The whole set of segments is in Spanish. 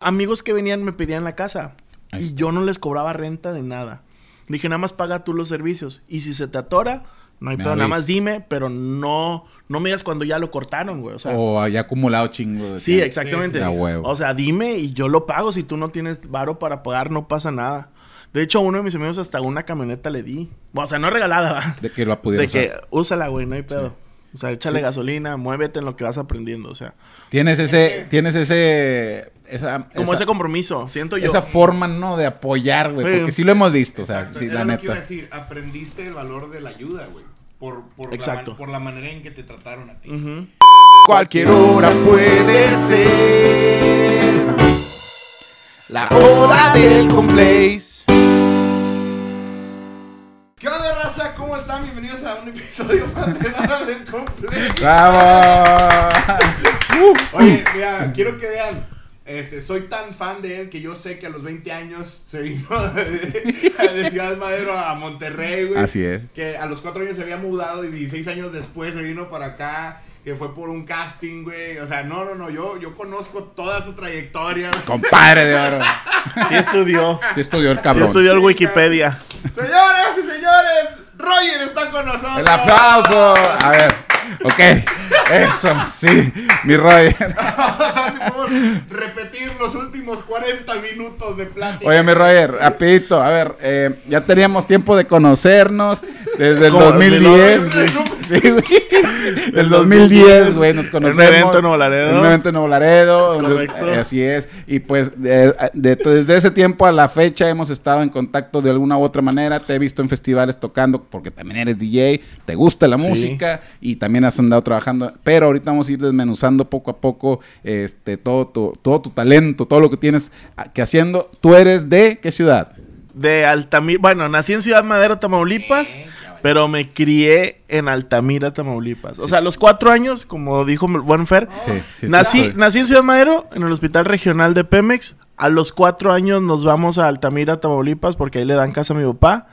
amigos que venían me pedían la casa. Y yo no les cobraba renta de nada. Dije, nada más paga tú los servicios. Y si se te atora, no hay pedo, nada más dime, pero no, no me digas cuando ya lo cortaron, güey. O sea, O haya acumulado chingo de sí, exactamente. sí, sí. Huevo. O sea, dime y yo lo pago. Si tú no tienes varo para pagar, no pasa nada. De hecho, a uno de mis amigos hasta una camioneta le di. O sea, no regalada. De que lo pudiera De que úsala, güey, no hay pedo. O sea, échale gasolina, muévete en lo que vas aprendiendo. O sea, Tienes ese, tienes ese, esa, como esa, ese compromiso, siento yo. esa forma, ¿no? De apoyar, güey. Sí. Porque sí lo hemos visto, o sea, sí, era la lo que iba a neta. decir, aprendiste el valor de la ayuda, güey. Por, por, Exacto. La, por la manera en que te trataron a ti. Cualquier hora puede ser la hora del complace. ¿Cómo están? Bienvenidos a un episodio más de Nada del Complejo. ¡Bravo! Oye, mira, quiero que vean. Este, soy tan fan de él que yo sé que a los 20 años se vino de, de Ciudad Madero a Monterrey, güey. Así es. Que a los 4 años se había mudado y 16 años después se vino para acá. Que fue por un casting, güey. O sea, no, no, no. Yo, yo conozco toda su trayectoria. Compadre de oro. Sí estudió. Sí estudió el Sí cabrón. estudió el Wikipedia. Señoras y señores, Roger está con nosotros. El aplauso. A ver. Ok. Eso, sí. Mi Roger. Vamos a ver si podemos repetir los últimos 40 minutos de plática. Oye, mi Roger, rapidito. A ver, eh, ya teníamos tiempo de conocernos desde el Como 2010. Sí, güey. Del 2010, güey, nos conocemos. En un evento en Nuevo Laredo. En un evento en Nuevo Laredo. Es correcto. eh, así es. Y pues de- de- desde ese tiempo a la fecha hemos estado en contacto de alguna u otra manera. Te he visto en festivales tocando porque también eres DJ, te gusta la Sí. música y también has andado trabajando. Pero ahorita vamos a ir desmenuzando poco a poco este, todo, tu, todo tu talento, todo lo que tienes a- que haciendo. ¿Tú eres de qué ciudad? De Altamira. Bueno, nací en Ciudad Madero, Tamaulipas. Pero me crié en Altamira, Tamaulipas. O sea, a los cuatro años, como dijo buen Fer, sí, nací, nací en Ciudad Madero, en el Hospital Regional de Pemex. A los cuatro años nos vamos a Altamira, Tamaulipas, porque ahí le dan casa a mi papá.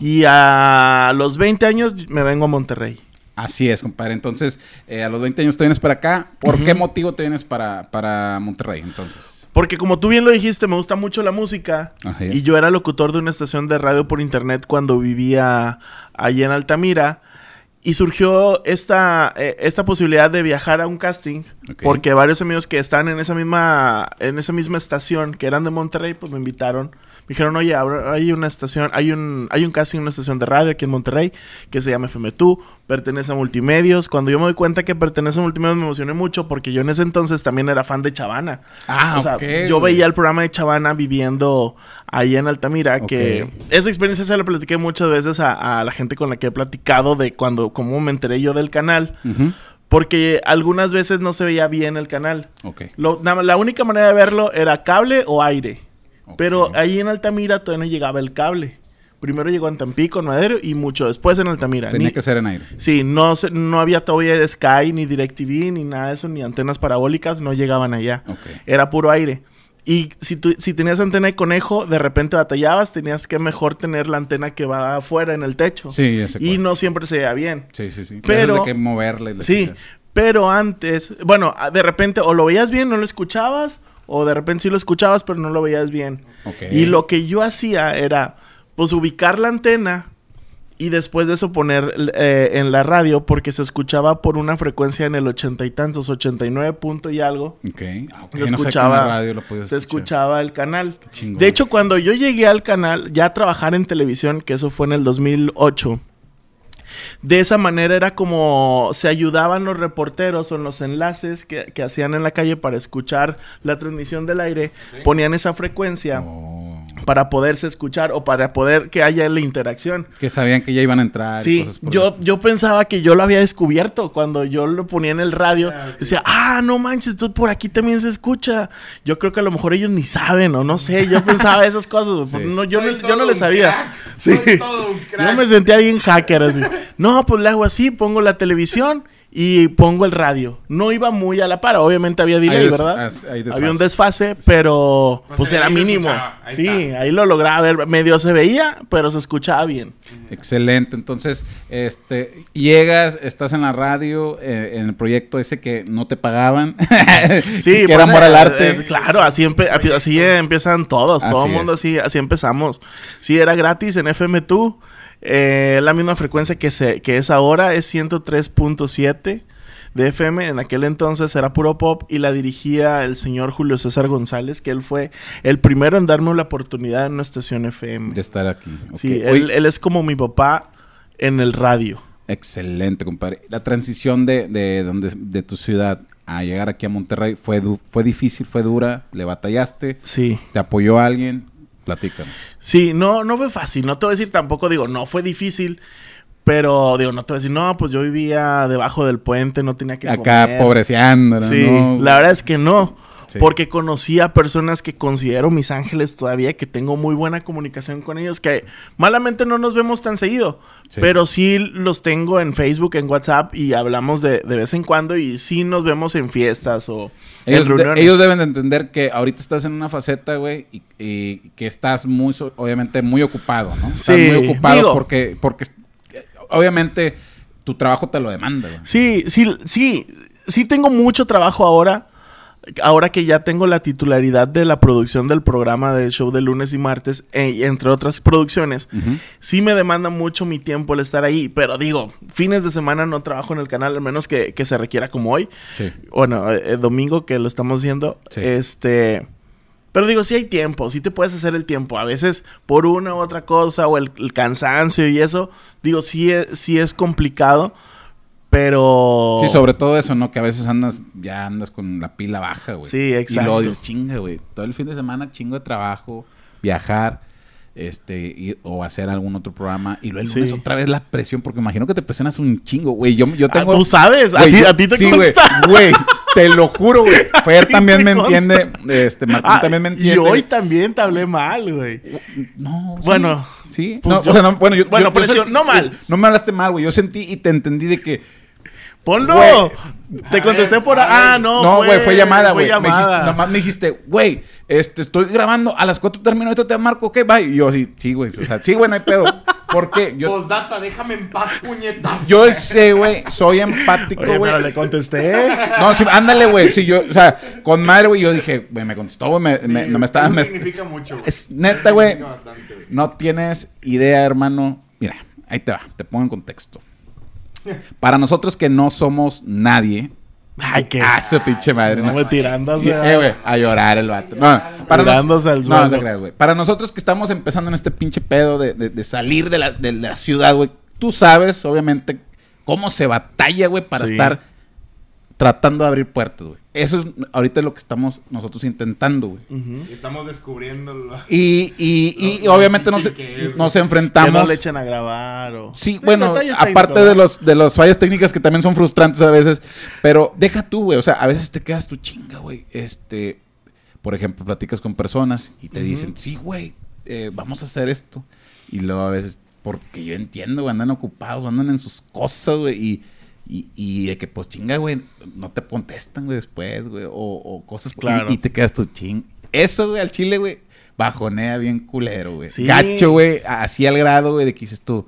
Y a los 20 años me vengo a Monterrey. Así es, compadre. Entonces, eh, a los 20 años te vienes para acá. ¿Por qué motivo te vienes para, para Monterrey, entonces? Porque como tú bien lo dijiste, me gusta mucho la música. Es. Y yo era locutor de una estación de radio por internet cuando vivía allí en Altamira. Y surgió esta, eh, esta posibilidad de viajar a un casting. Porque varios amigos que están en esa misma, en esa misma estación, que eran de Monterrey, pues me invitaron. Me dijeron, oye, hay una estación, hay un, hay un casting una estación de radio aquí en Monterrey que se llama FM Tú, pertenece a Multimedios. Cuando yo me doy cuenta que pertenece a Multimedios me emocioné mucho porque yo en ese entonces también era fan de Chavana. Ah, o sea, yo veía el programa de Chavana viviendo ahí en Altamira, que esa experiencia se la platiqué muchas veces a, a la gente con la que he platicado de cuando, cómo me enteré yo del canal, porque algunas veces no se veía bien el canal. Ok. Lo- más- la única manera de verlo era cable o aire. Pero ahí en Altamira todavía no llegaba el cable. Primero llegó en Tampico, en Madero y mucho después en Altamira. Tenía Ni- que ser en aire. Sí, no, no había todavía Sky, ni DirecTV, ni nada de eso, ni antenas parabólicas, no llegaban allá. Ok. Era puro aire. Y si, tú, si tenías antena de conejo, de repente batallabas, tenías que mejor tener la antena que va afuera en el techo. Sí, ya sé Y no siempre se veía bien. Sí, sí, sí. Pero- que moverle. Sí, pero antes, bueno, de repente o lo veías bien, no lo escuchabas, o de repente sí lo escuchabas, pero no lo veías bien. Y lo que yo hacía era, pues, ubicar la antena y después de eso poner eh, en la radio, porque se escuchaba por una frecuencia en el ochenta y tantos, 89 punto y algo. Ok. Ah, Se no sé escuchaba, radio lo se escuchaba el canal. De hecho, cuando yo llegué al canal, ya a trabajar en televisión, que eso fue en el 2008, de esa manera era como se ayudaban los reporteros o en los enlaces que, que hacían en la calle para escuchar la transmisión del aire, ponían esa frecuencia Oh. Para poderse escuchar o para poder que haya la interacción. Que sabían que ya iban a entrar. y Sí, cosas por yo, el- yo pensaba que yo lo había descubierto cuando yo lo ponía en el radio. Decía, ah, no manches, tú por aquí también se escucha. Yo creo que a lo mejor ellos ni saben o no sé. Yo pensaba esas cosas. Sí. no, yo, Soy no, yo no le sabía. crack, Sí. soy todo un crack. Yo me sentía bien hacker así. No, pues le hago así, pongo la televisión y pongo el radio. No iba muy a la par, obviamente había delay, Hay des- ¿verdad? as- hay desfase. había un desfase, pero Pues pues era mínimo. Ahí Sí, está. ahí lo lograba ver, medio se veía, pero se escuchaba bien. Excelente. Entonces, este, llegas, estás en la radio, eh, en el proyecto ese que no te pagaban. Sí, que pues, era amor eh, al arte. eh, claro, así, empe- así empiezan todos, todo Así el mundo es. así, así empezamos. Sí, era gratis en FM2, eh, la misma frecuencia que, se, que es ahora, es 103.7 de FM, en aquel entonces era puro pop y la dirigía el señor Julio César González, que él fue el primero en darme la oportunidad en una estación FM. de estar aquí. Sí, él, él es como mi papá en el radio. Excelente, compadre. La transición de, de, donde, de tu ciudad a llegar aquí a Monterrey fue, fue difícil, fue dura, le batallaste, Sí. te apoyó alguien, platícanos. Sí, no, no fue fácil. No te voy a decir tampoco, digo, no fue difícil. Pero, digo, no te voy a decir, no, pues yo vivía debajo del puente, no tenía que Acá pobreceando, ¿no? Sí, No, la verdad es que no. Sí. Porque conocí a personas que considero mis ángeles todavía, que tengo muy buena comunicación con ellos, que malamente no nos vemos tan seguido, Sí. pero sí los tengo en Facebook, en WhatsApp y hablamos de, de vez en cuando y sí nos vemos en fiestas o en Ellos, de- reuniones. ellos deben de entender que ahorita estás en una faceta, güey, y, y que estás muy, obviamente, muy ocupado, ¿no? Estás Sí, muy ocupado digo- porque, porque, obviamente, tu trabajo te lo demanda, güey. Sí, sí, sí, sí tengo mucho trabajo ahora. Ahora que ya tengo la titularidad de la producción del programa de show de lunes y martes, eh, y entre otras producciones, sí me demanda mucho mi tiempo el estar ahí. Pero digo, fines de semana no trabajo en el canal, al menos que, que se requiera como hoy. Sí. Bueno, eh, el domingo que lo estamos viendo. Sí. Este. Pero digo, sí hay tiempo, sí te puedes hacer el tiempo. A veces por una u otra cosa o el, el cansancio y eso, digo, sí es, sí es complicado. Pero. Sí, sobre todo eso, ¿no? Que a veces andas, ya andas con la pila baja, güey. Sí, Y exacto. luego dices, chinga, güey. Todo el fin de semana chingo de trabajo, viajar, este, ir, o hacer algún otro programa. Y luego el lunes Sí. otra vez la presión, porque imagino que te presionas un chingo, güey. Yo, yo Ah, tengo... tú sabes, a ti, yo- a ti te sí, consta. Güey, te lo juro, güey. Fer también me consta. entiende. Este, Martín Ah, también me y entiende. hoy también te hablé mal, güey. No, sí, Bueno, sí. pues no, yo o sea, no, bueno, yo, bueno, presión, no mal. No me hablaste mal, güey. Yo sentí y te entendí de que Ponlo. Te contesté ver, por. Ah, no. No, güey, fue, llamada, güey. Me dijiste, llamada. nomás me dijiste, güey, este, estoy grabando, a las 4 termino, ahorita te marco, ¿qué? Bye. Y yo sí, sí, güey. O sea, sí, güey, no hay pedo. ¿Por qué? Yo, Postdata, déjame en paz, puñetas. yo sé, güey, soy empático, Oye, güey. pero le contesté. No, sí, ándale, güey. Sí, yo, o sea, con madre, güey, yo dije, güey, me contestó, güey, me, Sí, me- no me estaba... eso me- significa mucho. güey. es neta, güey. Significa bastante, güey. No tienes idea, hermano. Mira, ahí te va, te pongo en contexto. Para nosotros que no somos nadie. Ay, qué. Ah, su pinche madre. No me tirando, Y, eh, güey, a llorar el vato. No, para nos- Tirándose al No, suelo. no te creas, güey. Para nosotros que estamos empezando en este pinche pedo de, de- de salir de la, de la ciudad, güey. Tú sabes, obviamente, cómo se batalla, güey, para Sí. estar tratando de abrir puertas, güey. Eso es ahorita lo que estamos nosotros intentando, güey. Y Estamos descubriendo Y, y, y Lo- lo obviamente nos, que es, nos Que enfrentamos. no le echen a grabar o. Sí, bueno, aparte de los de las fallas técnicas que también son frustrantes a veces, pero deja tú, güey, o sea, a veces te quedas tu chinga, güey. Este, por ejemplo, platicas con personas y te dicen, "Sí, güey, eh, vamos a hacer esto." Y luego a veces porque yo entiendo, güey, andan ocupados, andan en sus cosas, güey, y y, y de que, pues, chinga, güey, no te contestan, güey, después, güey, o, o cosas, Claro. y, te quedas tu ching. Eso, güey, al chile, güey, bajonea bien culero, güey. Sí. Gacho, güey, así al grado, güey, de que dices tú,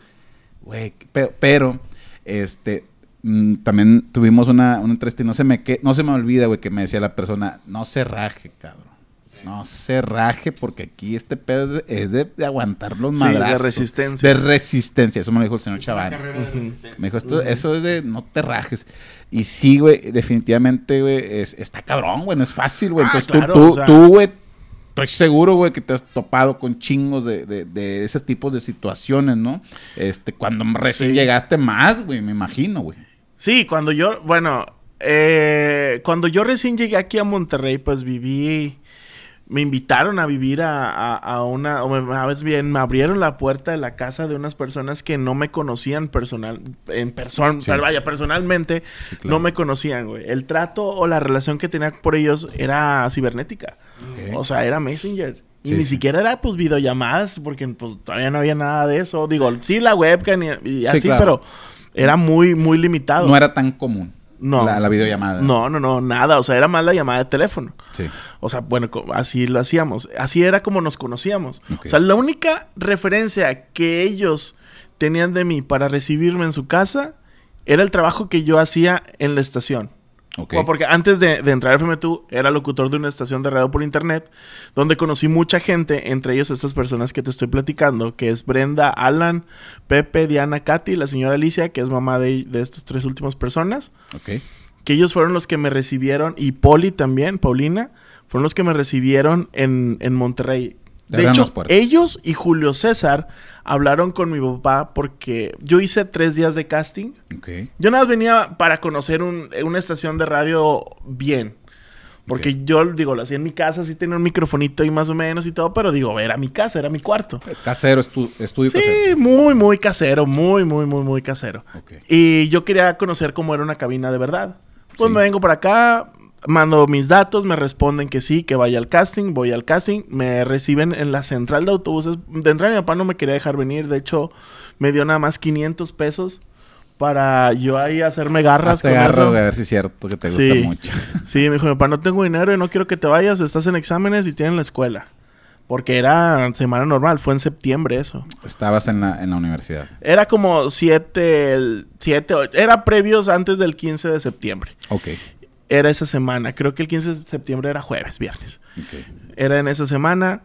güey, pero, pero, este, mm, también tuvimos una, una entrevista y no se me, que, no se me olvida, güey, que me decía la persona, no se raje, cabrón. No se raje porque aquí este pedo es de, es de- de aguantar los Sí, de madrazos. resistencia. De resistencia, eso me lo dijo el señor Chaván. de resistencia. Me dijo, esto, eso es de no te rajes. Y sí, güey, definitivamente, güey, es, está cabrón, güey, no es fácil, güey. Ah, Entonces claro, tú, tú, o sea. tú, güey, estoy seguro, güey, que te has topado con chingos de, de, de ese tipo de situaciones, ¿no? Este, cuando recién Sí. llegaste más, güey, me imagino, güey. Sí, cuando yo, bueno, eh, cuando yo recién llegué aquí a Monterrey, pues viví, me invitaron a vivir a, a- a una, o me, más bien, me abrieron la puerta de la casa de unas personas que no me conocían personal, en persona, Sí. vaya, personalmente, Sí, claro. no me conocían, güey. El trato o la relación que tenía por ellos era cibernética. O sea, era Messenger. Y ni siquiera era, pues, videollamadas, porque pues, todavía no había nada de eso. Digo, sí, la webcam y, y Sí, así, claro. pero Era muy, muy limitado. No era tan común. No. La, la videollamada. No, no, no, nada. O sea, era más la llamada de teléfono. Sí. O sea, bueno, así lo hacíamos. Así era como nos conocíamos. O sea, la única referencia que ellos tenían de mí para recibirme en su casa era el trabajo que yo hacía en la estación. Ok. Bueno, porque antes de, de entrar a FM2 era locutor de una estación de radio por internet, donde conocí mucha gente, entre ellos estas personas que te estoy platicando, que es Brenda, Alan, Pepe, Diana, Katy, la señora Alicia, que es mamá de, de estas tres últimas personas Ok. que ellos fueron los que me recibieron, y Poli también, Paulina, fueron los que me recibieron en, en Monterrey. De hecho, ellos y Julio César hablaron con mi papá porque yo hice tres días de casting. Yo nada más venía para conocer un- una estación de radio bien. Porque yo, digo, lo hacía en mi casa, sí tenía un microfonito y más o menos y todo, pero digo, era mi casa, era mi cuarto. Casero, estu- estudio Sí, casero. muy, muy casero, muy, muy, muy, muy casero. Y yo quería conocer cómo era una cabina de verdad. Pues Sí. me vengo para acá, mando mis datos, me responden que sí, que vaya al casting, voy al casting, me reciben en la central de autobuses. De entrada mi papá no me quería dejar venir, de hecho me dio nada más 500 pesos para yo ahí hacerme garras Hazte con garras, eso. a ver si es cierto que te gusta Sí. mucho. Sí, me dijo, mi papá, no tengo dinero y no quiero que te vayas, estás en exámenes y tienes la escuela. Porque era semana normal, fue en septiembre eso. Estabas en la, en la universidad. Era como 7, 7, era previos antes del 15 de septiembre. Ok. Era esa semana, creo que el 15 de septiembre era jueves, viernes. Era en esa semana,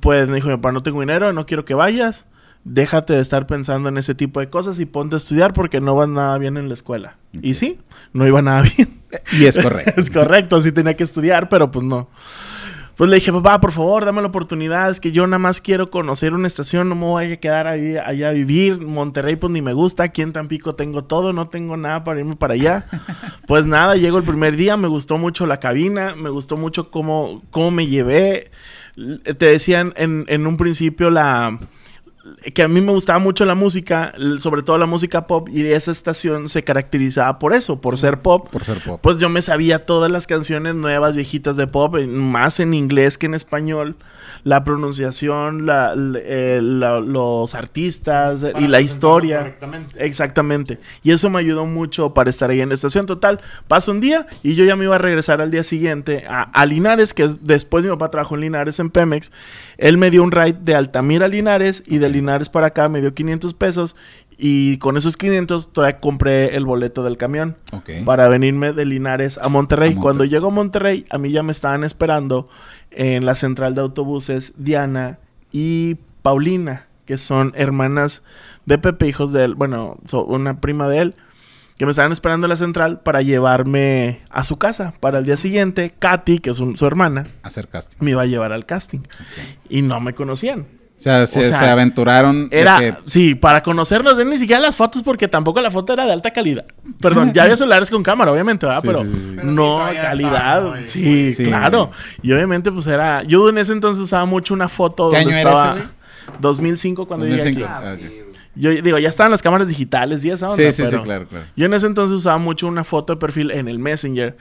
pues me dijo mi papá, no tengo dinero, no quiero que vayas, déjate de estar pensando en ese tipo de cosas y ponte a estudiar porque no va nada bien en la escuela. Y sí, no iba nada bien. Y es correcto. es correcto, sí tenía que estudiar, pero pues no. Pues le dije, papá, por favor, dame la oportunidad. Es que yo nada más quiero conocer una estación, no me voy a quedar ahí, allá a vivir. Monterrey, pues ni me gusta. Aquí en Tampico tengo todo, no tengo nada para irme para allá. Pues nada, llego el primer día, me gustó mucho la cabina, me gustó mucho cómo, cómo me llevé. Te decían en, en un principio la que a mí me gustaba mucho la música, sobre todo la música pop, y esa estación se caracterizaba por eso, por ser pop. Por ser pop. Pues yo me sabía todas las canciones nuevas, viejitas de pop, más en inglés que en español. La pronunciación, la, eh, la- los artistas eh, Para y la historia. correctamente. Exactamente. Y eso me ayudó mucho para estar ahí en la estación. Total, pasa un día y yo ya me iba a regresar al día siguiente a, a Linares, que es- después mi papá trabajó en Linares en Pemex. Él me dio un ride de Altamira a Linares y de Linares para acá me dio 500 pesos. Y con esos 500 todavía compré el boleto del camión para venirme de Linares a Monterrey. A Monterrey. Cuando llego a Monterrey, a mí ya me estaban esperando en la central de autobuses Diana y Paulina, que son hermanas de Pepe, hijos de él, bueno, so- una prima de él, que me estaban esperando en la central para llevarme a su casa. Para el día siguiente, Katy, que es un- su hermana, Hacer casting. me iba a llevar al casting. Y no me conocían. O sea, se, sea, se aventuraron. Era, que- sí, para conocernos, de ni siquiera las fotos, porque tampoco la foto era de alta calidad. Perdón, ya había celulares con cámara, obviamente, ¿verdad? Sí, pero sí, sí, sí. Pero sí, no, calidad. sí, Sí, claro. güey. Y obviamente, pues era. Yo en ese entonces usaba mucho una foto ¿Qué donde año era estaba. ese, güey? 2005 cuando llegué 2005. aquí. Ah. Yo digo, ya estaban las cámaras digitales y esa onda. Sí, sí, sí, pero claro, claro. Yo en ese entonces usaba mucho una foto de perfil en el Messenger.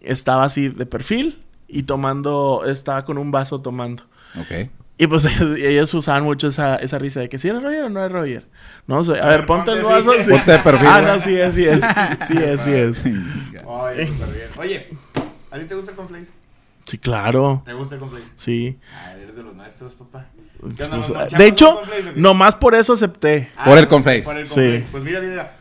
Estaba así de perfil y tomando. Estaba con un vaso tomando. Ok. Y pues ellos usaban mucho esa, esa risa de que si era Roger o no es Roger. No sé. A, ver, ponte el vaso. sí. Ponte de perfil, Ah, no, sí es, sí es. Sí es, sí es. Ay, súper bien. Oye, ¿a ti te gusta el conflace? Sí, claro. ¿Te gusta el conflace? Sí. Ah, eres de los maestros, papá. Pues, ¿Qué onda, nos de hecho, nomás por eso acepté. Ah, Por el cornflakes. Por el Sí. cornflakes. Pues mira, mira.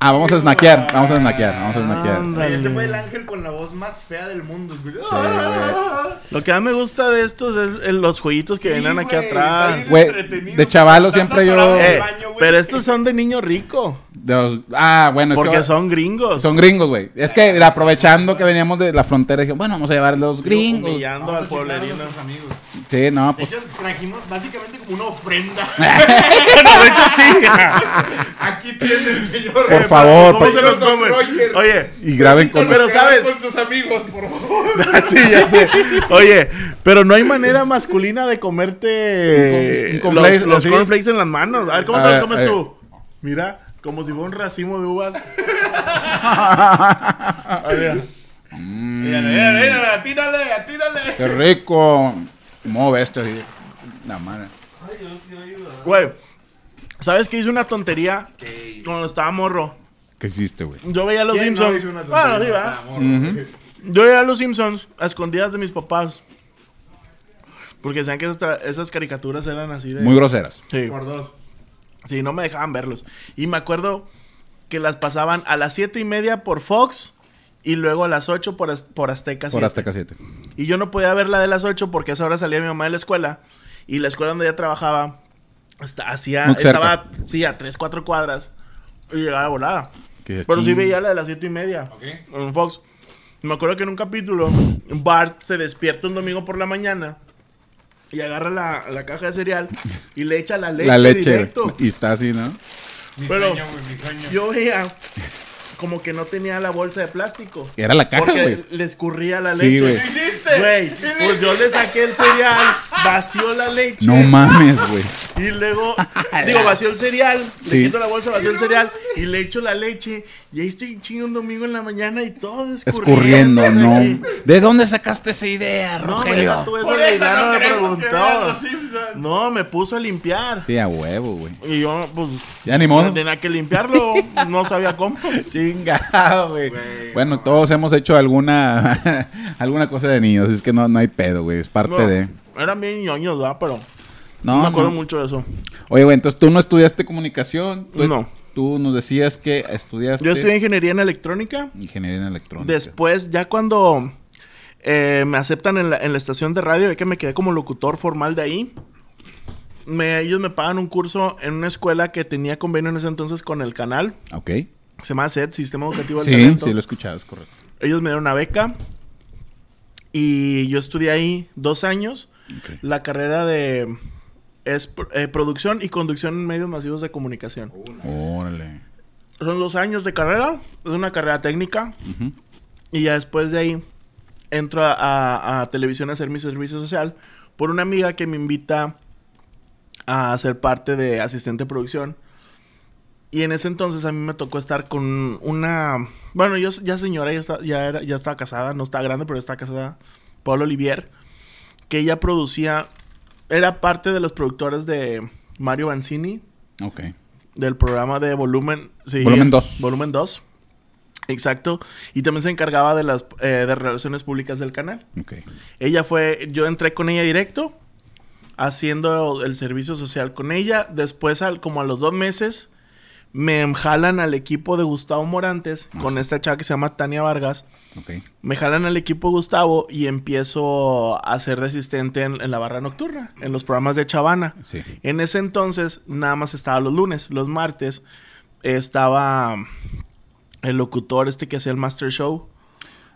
Ah, vamos a snackear. Vamos a snackear. Vamos a snackear. Este fue el ángel con la voz más fea del mundo. güey. Lo que más me gusta de estos es el- los jueguitos que Sí, vienen aquí güey, atrás. Güey, de chavalo siempre yo- Eh, baño, pero estos son de niño rico. De los- ah, bueno, es Porque que son gringos. son gringos, güey. Es que mira, aprovechando que veníamos de la frontera, dije, bueno, vamos a llevar los gringos. Humillando Vamos al pueblerino. amigos. Sí, no, De pues hecho, trajimos básicamente como una ofrenda. No, de hecho, sí. Aquí tiene el señor. Por favor, ¿Cómo por- se los comen? Oye, y graben con Pero, ¿sabes? Con sus amigos, por favor. sí, ya sé. Oye, pero no hay manera masculina de comerte Un con- los, los así. cornflakes en las manos. A ver, ¿cómo A te los comes tú? Mira, como si fuera un racimo de uvas. Oye, Mira, mira, mira, atírale, atírale. qué rico. ¿Cómo ves esto? así? La madre. Güey, ¿Sabes que hice una tontería ¿Qué? cuando estaba morro? ¿Qué hiciste, güey? Yo veía a los ¿Quién no Simpsons. hizo una. Yo veía a los Simpsons a escondidas de mis papás. Porque decían que esas caricaturas eran así de. Muy groseras. Sí. Por dos. Sí, no me dejaban verlos. Y me acuerdo que las pasaban a las siete y media por Fox y luego a las 8 por, Az- por Azteca. Por 7. Azteca 7. Y yo no podía ver la de las 8 porque a esa hora salía mi mamá de la escuela. Y la escuela donde ella trabajaba hasta- hacía, estaba sí, a 3, 4 cuadras. Y llegaba volada. Qué Pero sí veía la de las 7 y media. Ok. En Fox. Me acuerdo que en un capítulo, Bart se despierta un domingo por la mañana y agarra la, la caja de cereal y le echa la leche, La leche. directo. Y está así, ¿no? Mi Pero- sueño, mi sueño. Yo veía como que no tenía la bolsa de plástico. Era la caja, Porque güey. le escurría la Sí, leche. güey. ¿Qué hiciste? Güey, pues yo le saqué el cereal, vació la leche. No mames, güey. Y luego, digo, vació el cereal, Sí. le quito la bolsa, vació el cereal y le echo la leche. Y ahí estoy chingo un domingo en la mañana y todo escurriendo. Escurriendo, no. ¿De dónde sacaste esa idea, No, me Rogelio? deja tú eso Por de eso ya no no me preguntó. No, me puso a limpiar. Sí, a huevo, güey. Y yo, pues, Ya ni modo. tenía que limpiarlo. No sabía cómo. Chingado, güey. Bueno, no. todos hemos hecho alguna alguna cosa de niños, es que no, no hay pedo, güey, es parte No, de... Eran bien ñoños, ¿verdad? Pero No, no me acuerdo no. mucho de eso. Oye, güey, entonces tú no estudiaste comunicación. Tú, No. Tú nos decías que estudiaste Yo estudié ingeniería en electrónica. ingeniería en electrónica. Después, ya cuando eh, me aceptan en la, en la estación de radio, ya que me quedé como locutor formal de ahí, me, ellos me pagan un curso en una escuela que tenía convenio en ese entonces con el canal. Ok. Se llama SET, Sistema Educativo del Sí, Talento. sí, lo he escuchado, es correcto. Ellos me dieron una beca y yo estudié ahí dos años. La carrera de es eh, producción y conducción en medios masivos de comunicación. Órale. Son dos años de carrera, es una carrera técnica. Y ya después de ahí entro a, a- a televisión a hacer mi servicio social por una amiga que me invita a ser parte de asistente de producción. Y en ese entonces a mí me tocó estar con una... Bueno, yo ya señora, ya, está- ya, era, ya estaba casada, no está grande, pero está casada. Paula Olivier, que ella producía... Era parte de los productores de Mario Banzini, Ok. del programa de Volumen... sí, Volumen 2. Volumen 2. Exacto. Y también se encargaba de las eh, de relaciones públicas del canal. Ok. Ella fue, yo entré con ella directo, haciendo el servicio social con ella. Después, al, como a los dos meses, me jalan al equipo de Gustavo Morantes, Ah, con esta chava que se llama Tania Vargas. Me jalan al equipo de Gustavo y empiezo a ser de asistente en, en la barra nocturna, en los programas de Chavana. Sí. En ese entonces nada más estaba los lunes. Los martes estaba el locutor este que hacía el Master Show.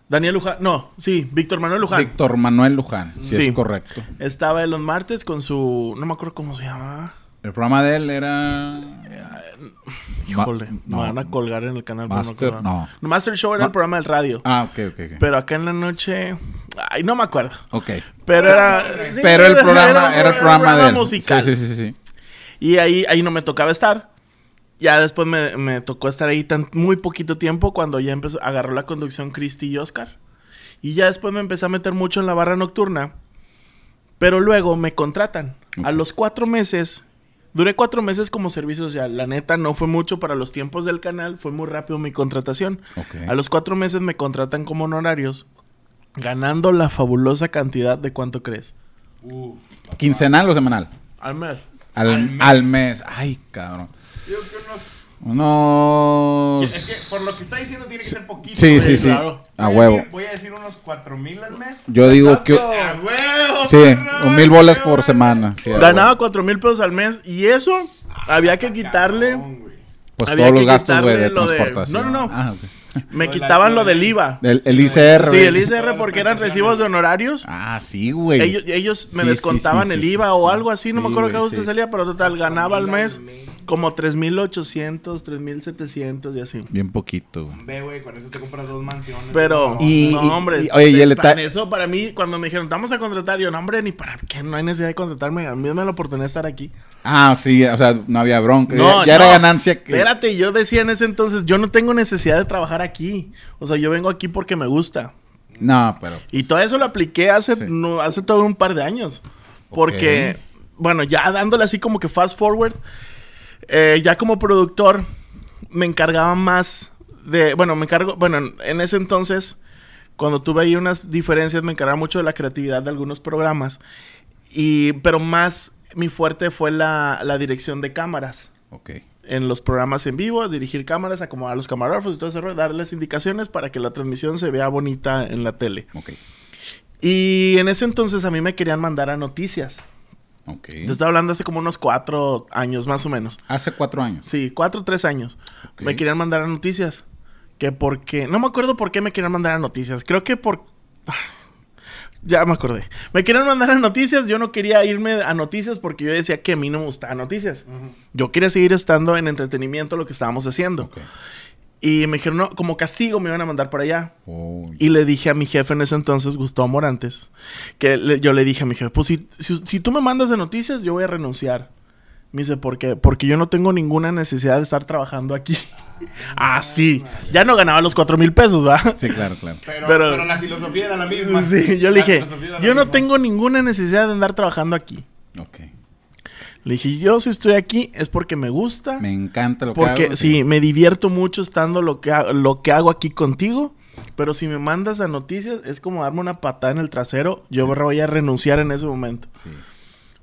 Daniel Luján. No, sí, Víctor Manuel Luján. Víctor Manuel Luján, si Sí. es correcto. Estaba en los martes con su... No me acuerdo cómo se llamaba. El programa de él era... Híjole, Ma- me van a colgar en el canal. Master, no. acuerdo. Master Show era Ma- el programa del radio. Ah, ok, ok, ok. Pero acá en la noche... Ay, no me acuerdo. Ok. Pero era... sí, Pero el programa era el programa de él. musical. Sí, sí, sí, sí. Y ahí, ahí no me tocaba estar. Ya después me, me tocó estar ahí tan, muy poquito tiempo cuando ya empezó, agarró la conducción Cristi y Oscar. Y ya después me empecé a meter mucho en la barra nocturna. Pero luego me contratan. A los cuatro meses, duré cuatro meses como servicio social. La neta no fue mucho para los tiempos del canal, fue muy rápido mi contratación. A los cuatro meses me contratan como honorarios, ganando la fabulosa cantidad de cuánto crees. Uf. ¿Quincenal o semanal? Al mes. Al, Al al mes. mes. Ay, cabrón. Yo creo que unos... Unos... Es que por lo que está diciendo tiene que ser poquito. Sí, sí, sí. claro. A Voy huevo. decir- voy a decir unos cuatro mil al mes. Yo digo que... ¡A huevo! Sí, perro! un mil bolas por semana. sí, Ganaba huevo. cuatro mil pesos al mes y eso había que quitarle. Cabrón. Pues había todos los gastos, güey, de lo de- transportación. No, no, no. Ah, ok. Me la- quitaban lo del IVA. El, ICR, Sí, el ICR porque eran recibos de honorarios. Ah, sí, güey. Ellos, ellos me Sí, descontaban sí, sí, el IVA sí. o algo así, no me acuerdo qué sí. salía, pero total, ganaba al mes. Como 3.800, 3.700 y así. Bien poquito, güey. Ve, güey, con eso te compras dos mansiones. Pero, No, Y- no, y- hombre, y- oye, y el eta- eso para mí, cuando me dijeron, vamos a contratar, yo, no, hombre, ni para qué, no hay necesidad de contratarme, a mí me la oportunidad de estar aquí. Ah, sí, o sea, no había bronca. No, ya ya no. era ganancia que... Espérate, yo decía en ese entonces, yo no tengo necesidad de trabajar aquí. O sea, yo vengo aquí porque me gusta. No, pero... Y todo eso lo apliqué hace, Sí. no, hace todo un par de años. Porque, bueno, ya dándole así como que fast forward, eh, ya como productor, me encargaba más de. Bueno, me encargo. Bueno, en, en ese entonces, cuando tuve ahí unas diferencias, me encargaba mucho de la creatividad de algunos programas. Y, pero más mi fuerte fue la, la dirección de cámaras. Ok. En los programas en vivo, dirigir cámaras, acomodar los camarógrafos y todo rollo, darles indicaciones para que la transmisión se vea bonita en la tele. Ok. Y en ese entonces a mí me querían mandar a noticias. Ok. Te estaba hablando hace como unos cuatro años más o menos. Hace cuatro años. Sí, cuatro o tres años. Me querían mandar a noticias. Que porque... No me acuerdo por qué me querían mandar a noticias. Creo que por... Ya me acordé. Me querían mandar a noticias. Yo no quería irme a noticias porque yo decía que a mí no me gustaba noticias. Yo quería seguir estando en entretenimiento lo que estábamos haciendo. Ok. Y me dijeron, no, como castigo me iban a mandar para allá. Oh, Y le dije a mi jefe en ese entonces, Gustavo Morantes, que le- yo le dije a mi jefe, pues si, si, si tú me mandas de noticias, yo voy a renunciar. Me dice, ¿por qué? Porque yo no tengo ninguna necesidad de estar trabajando aquí. Ah, sí. Ya no ganaba los cuatro mil pesos, ¿va? Sí, claro, claro. Pero, Pero- pero, la filosofía era la misma. Sí, yo le La dije, yo no misma. tengo ninguna necesidad de andar trabajando aquí. Ok. Le dije, yo si estoy aquí es porque me gusta. Me encanta lo que Porque hago, sí, me divierto mucho estando lo que, ha- lo que hago aquí contigo. Pero si me mandas a noticias, es como darme una patada en el trasero. Yo voy a renunciar en ese momento. Sí.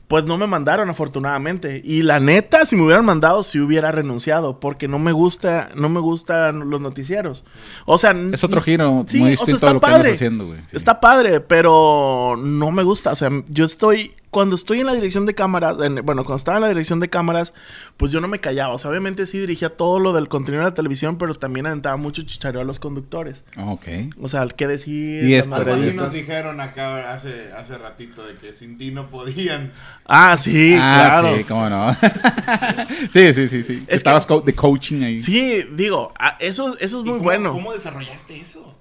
Pues no me mandaron, afortunadamente. Y la neta, si me hubieran mandado, sí hubiera renunciado. Porque no me gusta, no me gustan los noticieros. O sea, Es otro giro sí, muy o sea, distinto está a lo que padre. haciendo, güey. Sí. Está padre, pero no me gusta. O sea, yo estoy. Cuando estoy en la dirección de cámaras, en- bueno, cuando estaba en la dirección de cámaras, pues yo no me callaba. O sea, obviamente sí dirigía todo lo del contenido de la televisión, pero también aventaba mucho chichareo a los conductores. Ok. O sea, qué decir. Y esto, así madreditas. nos dijeron acá hace, hace ratito de que sin ti no podían. Ah, sí, ah, claro. sí, cómo no. sí, sí, sí, sí. Es Estabas que- co- de coaching ahí. Sí, digo, ah, eso, eso es ¿Y muy cómo- bueno. ¿Cómo desarrollaste eso?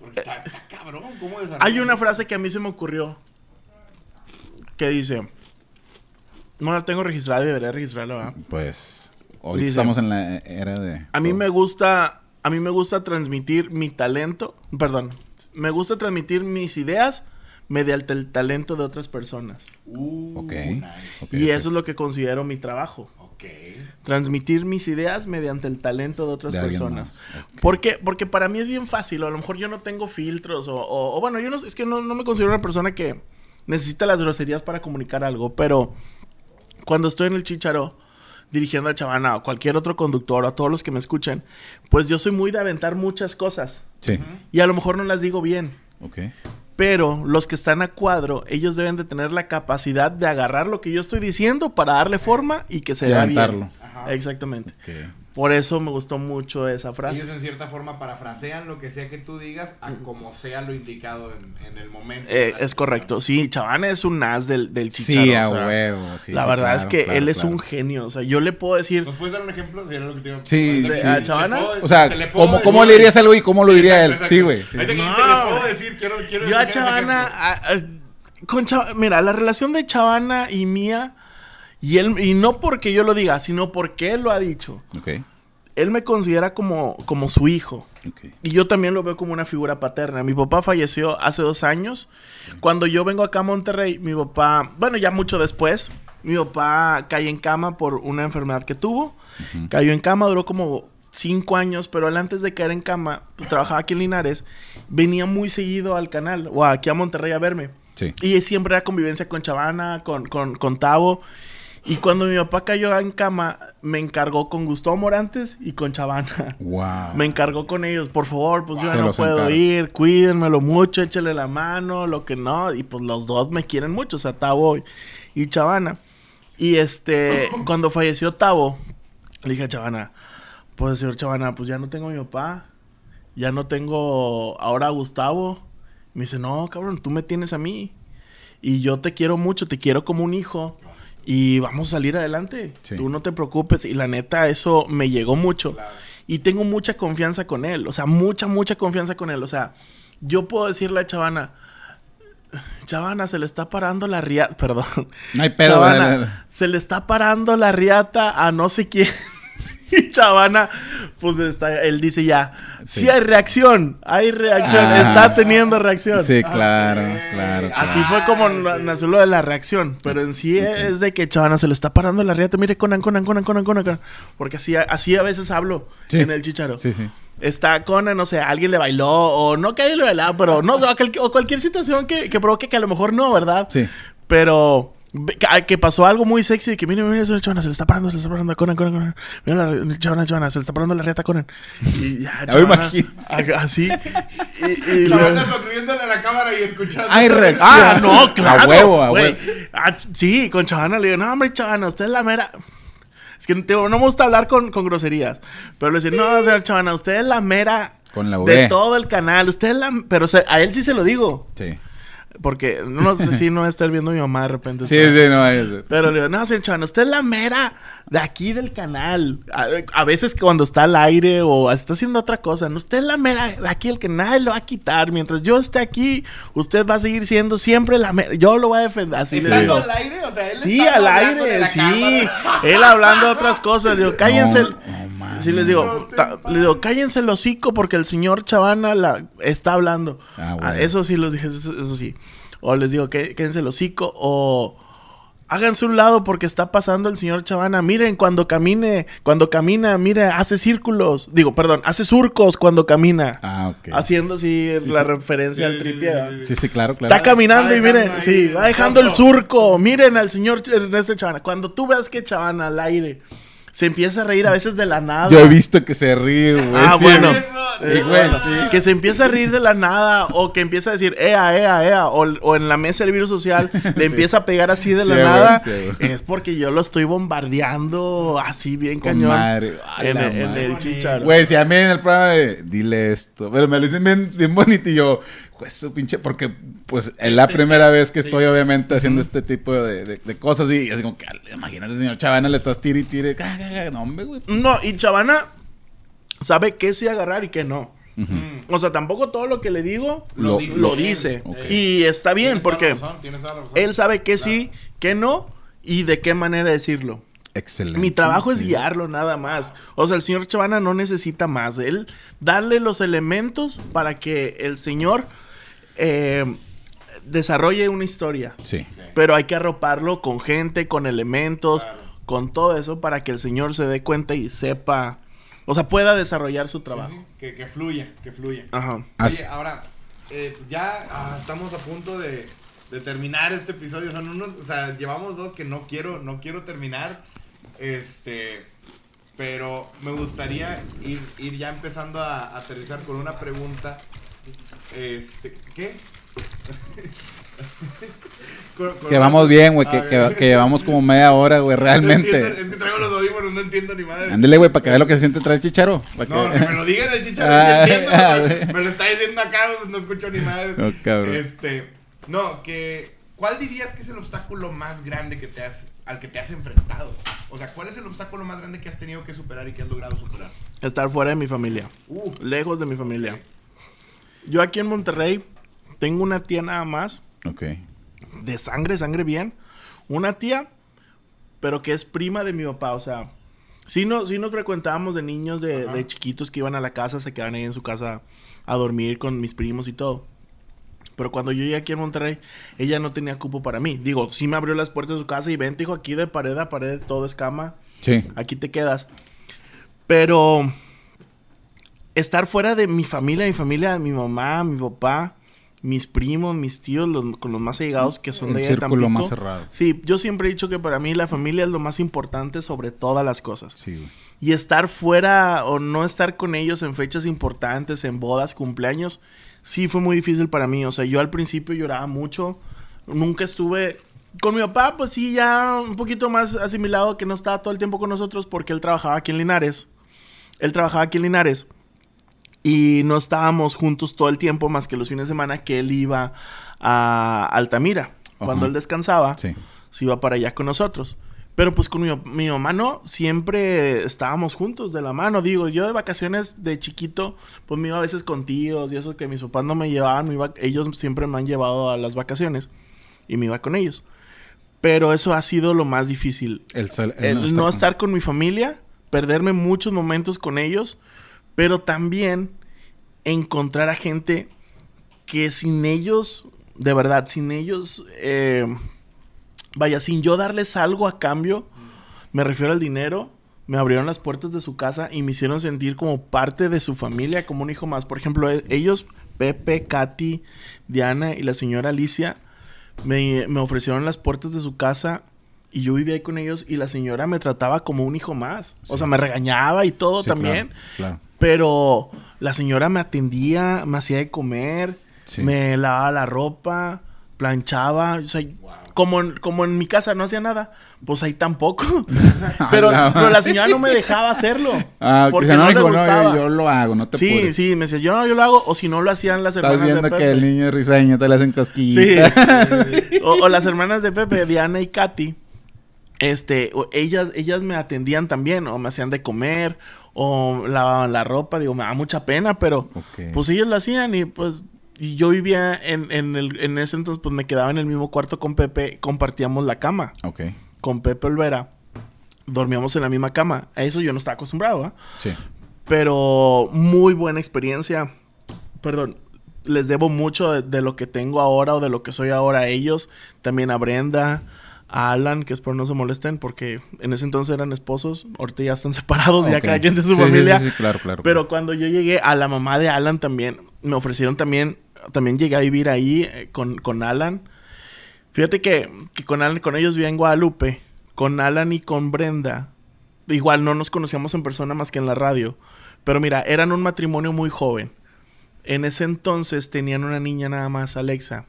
Porque está, está cabrón. ¿Cómo desarrollaste Hay una frase que a mí se me ocurrió que dice: No la tengo registrada y debería registrarla, ¿verdad? Pues, ahorita Dice- estamos en la era de... A mí me gusta, a mí me gusta transmitir mi talento, perdón, me gusta transmitir mis ideas mediante el talento de otras personas. Uh, Ok. nice. ok, y eso es lo que considero mi trabajo. Ok. Transmitir mis ideas mediante el talento de otras De personas. más, ok. ¿Por qué? Porque para mí es bien fácil. o A lo mejor yo no tengo filtros. O, o- o bueno, yo no es que no, no me considero una persona que necesita las groserías para comunicar algo. Pero cuando estoy en el chicharo dirigiendo a Chavana o cualquier otro conductor o a todos los que me escuchen, pues yo soy muy de aventar muchas cosas. Sí, Y a lo mejor no las digo bien. ok. Pero los que están a cuadro, ellos deben de tener la capacidad de agarrar lo que yo estoy diciendo para darle forma y que se vea aventarlo. bien. Ajá. Exactamente. ok. Por eso me gustó mucho esa frase. Ellos en cierta forma parafrasean lo que sea que tú digas a como sea lo indicado en, en el momento. Eh, es situación. correcto. Sí, Chavana es un as del, del chicharo. Sí, o a sea, huevo. sí, la sí, verdad es que claro, él es un genio. O sea, yo le puedo decir. ¿Nos puedes dar un ejemplo? Si era lo que te iba a Sí, de- que- a Chavana. puedo- O sea, ¿cómo, cómo le dirías algo y cómo lo Sí, diría él? exacto, Sí, güey. sí. Que No. le puedo decir, quiero, quiero Yo a Chavana. a- a- con Chava- mira, la relación de Chavana y mía. Y él, y no porque yo lo diga, sino porque él lo ha dicho. Ok, Él me considera como, como su hijo. ok. Y yo también lo veo como una figura paterna. Mi papá falleció hace dos años. Cuando yo vengo acá a Monterrey, mi papá, bueno, ya mucho después, mi papá cayó en cama por una enfermedad que tuvo. Cayó en cama, duró como cinco años, pero él antes de caer en cama, pues trabajaba aquí en Linares, venía muy seguido al canal o aquí a Monterrey a verme. Sí. Y siempre era convivencia con Chavana, con, con, con Tavo. Y cuando mi papá cayó en cama, me encargó con Gustavo Morantes y con Chavana. Wow. Me encargó con ellos, por favor, pues yo Se ya no puedo encargo. ir, cuídenmelo mucho, échale la mano, lo que no. Y pues los dos me quieren mucho, o sea, Tavo y- y Chavana. Y este, cuando falleció Tavo, le dije a Chavana, pues señor Chavana, pues ya no tengo a mi papá, ya no tengo ahora a Gustavo. Me dice, no, cabrón, tú me tienes a mí. Y yo te quiero mucho, te quiero como un hijo. Y vamos a salir adelante. Sí. Tú no te preocupes. Y la neta, eso me llegó mucho. Y tengo mucha confianza con él. O sea, mucha, mucha confianza con él. O sea, yo puedo decirle a Chavana, Chavana, se le está parando la riata. Perdón. No hay pedo, Chavana, se le está parando la riata a no sé quién. Y Chavana, pues está, él dice ya, sí. Sí. hay reacción, hay reacción, Ah. está teniendo reacción. Sí, claro, claro. Así fue como na- nació lo de la reacción, pero en sí es de que Chavana se le está parando la riata, mire Conan, Conan, Conan, Conan, Conan, porque así, así a veces hablo Sí. en el chicharo. Sí, sí. Está Conan, no sé, alguien le bailó, o no que alguien le bailaba, pero no, o, cualquier situación que, que provoque que a lo mejor no, ¿verdad? Sí. Pero que, pasó algo muy sexy de que mire, mire, esa chavana se le está parando, se le está parando a Conan, Conan, Conan. Mira la chavana, chavana, se le está parando la riata a Conan. Y ya, Ya me chavana, imagino. Así. Y, y La luego- banda sonriéndole a la cámara y escuchando. Hay reacción. Ah, no, claro. A huevo, a güey. huevo. Ah, sí, con Chavana le digo, no, hombre, Chavana, usted es la mera. Es que te- no me gusta hablar con, con groserías. Pero le decía, no, señor Chavana, usted es la mera. Con la De todo el canal. Usted es la. Pero se- a él sí se lo digo. Sí. Porque no sé si no va a estar viendo mi mamá de repente. Sí, sí, no eso. Pero le digo, no, señor Chavana, usted es la mera de aquí del canal. A, a veces cuando está al aire o está haciendo otra cosa, no, usted es la mera de aquí del que nadie lo va a quitar. Mientras yo esté aquí, usted va a seguir siendo siempre la mera. Yo lo voy a defender. Así le ¿Estando digo. al aire? O sea, él Sí, al aire, sí. cámara. Él hablando de otras cosas. Le digo, cállense. No, no sí, les digo, ta- les digo, cállense el hocico porque el señor Chavana la, está hablando. Ah, Ah, bueno. eso sí los dije, eso, eso sí. O les digo, "Cá- cállense el hocico. O háganse un lado porque está pasando el señor Chavana. Miren, cuando camine, cuando camina, mire, hace círculos. Digo, perdón, hace surcos cuando camina. Ah, ok. Haciendo así la referencia al Sí, tripié. sí, sí, Sí, sí, claro, claro. Está caminando Va y miren, sí, va el dejando el surco. Miren al señor Ernesto Chavana. Cuando tú veas que Chavana al aire se empieza a reír a veces de la nada. Yo he visto que se ríe, güey. Ah, sí, bueno. Eso, Sí, sí. Que se empieza a reír de la nada o que empieza a decir, ea, ea, ea, o, o en la mesa del virus social le empieza a pegar así de Sí, la güey, nada. es porque yo lo estoy bombardeando así bien Con cañón madre. Ay, en, el- en madre. el chicharo. Güey, si a mí en el programa de dile esto, pero me lo dicen bien, bien bonito y yo, pues su pinche, porque pues es la primera vez que estoy obviamente haciendo este tipo de, de- de cosas y así como que, imagínate, señor Chavana, le estás tire y tire, no, hombre, güey. No, y Chavana sabe qué sí agarrar y qué no. O sea, tampoco todo lo que le digo Lo- lo, dice. lo dice. Ok. Y está bien porque razón, él sabe qué sí, qué no y de qué manera decirlo. Excelente. Mi trabajo es guiarlo nada más. O sea, el señor Chavana no necesita más. Él darle los elementos para que el señor eh, desarrolle una historia. Sí. Pero hay que arroparlo con gente, con elementos, Claro. con todo eso para que el señor se dé cuenta y sepa, o sea, pueda desarrollar su trabajo. Sí, Que, que fluya, que fluya. Ajá. Oye, ahora, eh, ya ah, estamos a punto de, de terminar este episodio. Son unos, o sea, llevamos dos que no quiero, no quiero terminar. Este, pero me gustaría ir, ir ya empezando a, a aterrizar con una pregunta. Este, ¿qué? Con- con Que vamos bien, güey, que, que, llevamos como media hora, güey, No realmente. es que traigo los audífonos, no entiendo ni madre. Ándele, güey, para que vea lo que se siente traer chicharo. No, que- me lo digan el chicharro, Ah, entiendo, ah, me lo está diciendo acá, no escucho ni madre. No, cabrón. Este, no, que ¿cuál dirías que es el obstáculo más grande que te has al que te has enfrentado? O sea, ¿cuál es el obstáculo más grande que has tenido que superar y que has logrado superar? Estar fuera de mi familia. Uh, Lejos de mi familia. Yo aquí en Monterrey tengo una tía nada más, Ok. de sangre, sangre bien. Una tía, pero que es prima de mi papá, o sea, sí, no, sí nos frecuentábamos de niños, de, de chiquitos que iban a la casa, se quedaban ahí en su casa a dormir con mis primos y todo. Pero cuando yo llegué aquí en Monterrey, ella no tenía cupo para mí. Digo, sí me abrió las puertas de su casa y vente, hijo, aquí de pared a pared, todo es cama Sí. aquí te quedas. Pero estar fuera de mi familia, mi familia, mi mamá, mi papá, mis primos, mis tíos, los, con los más allegados que son Un de allá círculo Tampico. más cerrado. Sí, yo siempre he dicho que para mí la familia es lo más importante sobre todas las cosas. Sí, güey. Y estar fuera o no estar con ellos en fechas importantes, en bodas, cumpleaños, sí fue muy difícil para mí. O sea, yo al principio lloraba mucho. Nunca estuve... Con mi papá, pues sí, ya un poquito más asimilado que no estaba todo el tiempo con nosotros porque él trabajaba aquí en Linares. Él trabajaba aquí en Linares. Y no estábamos juntos todo el tiempo más que los fines de semana que él iba a Altamira. Cuando Ajá. él descansaba, Sí. se iba para allá con nosotros. Pero pues con mi, mi mamá no, siempre estábamos juntos de la mano. Digo, yo de vacaciones de chiquito, pues me iba a veces con tíos y eso que mis papás no me llevaban, me iba- ellos siempre me han llevado a las vacaciones y me iba con ellos. Pero eso ha sido lo más difícil. El, no estar con mi familia, perderme muchos momentos con ellos, pero también encontrar a gente que sin ellos, de verdad, sin ellos, eh, vaya, sin yo darles algo a cambio, me refiero al dinero, me abrieron las puertas de su casa y me hicieron sentir como parte de su familia, como un hijo más. Por ejemplo, e- ellos, Pepe, Katy, Diana y la señora Alicia, me, me ofrecieron las puertas de su casa y yo vivía ahí con ellos y la señora me trataba como un hijo más. O sea, me regañaba y todo Sí, también. Claro. claro. Pero la señora me atendía, me hacía de comer, Sí. me lavaba la ropa, planchaba. O sea, como, en, como en mi casa no hacía nada, pues ahí tampoco. pero, la pero la señora no me dejaba hacerlo. Ah, porque no, le gustaba. yo, yo lo hago, no te sí, apures. sí, me decía, yo no, yo lo hago, o si no lo hacían las Estás hermanas de viendo Pepe. que el niño es risueño, te le hacen Sí. cosquillas. o, o las hermanas de Pepe, Diana y Katy, este, ellas, ellas me atendían también, o me hacían de comer, o lavaban la ropa, digo, me da mucha pena, pero Ok. pues ellos lo hacían y pues y yo vivía en, en, el, en ese entonces, pues me quedaba en el mismo cuarto con Pepe, compartíamos la cama Ok, con Pepe Olvera, dormíamos en la misma cama, a eso yo no estaba acostumbrado, ¿ah? sí. Pero muy buena experiencia. Perdón, les debo mucho de, de lo que tengo ahora o de lo que soy ahora a ellos. También a Brenda, a Alan, que espero no se molesten porque en ese entonces eran esposos. Ahorita ya están separados, ya cada quien de su sí, familia. Sí, sí, claro, claro. Pero claro. cuando yo llegué a la mamá de Alan también, me ofrecieron también, también llegué a vivir ahí eh, con, con Alan. Fíjate que, que con Alan, con ellos vivía en Guadalupe, con Alan y con Brenda. Igual no nos conocíamos en persona más que en la radio. Pero mira, eran un matrimonio muy joven. En ese entonces tenían una niña nada más, Alexa.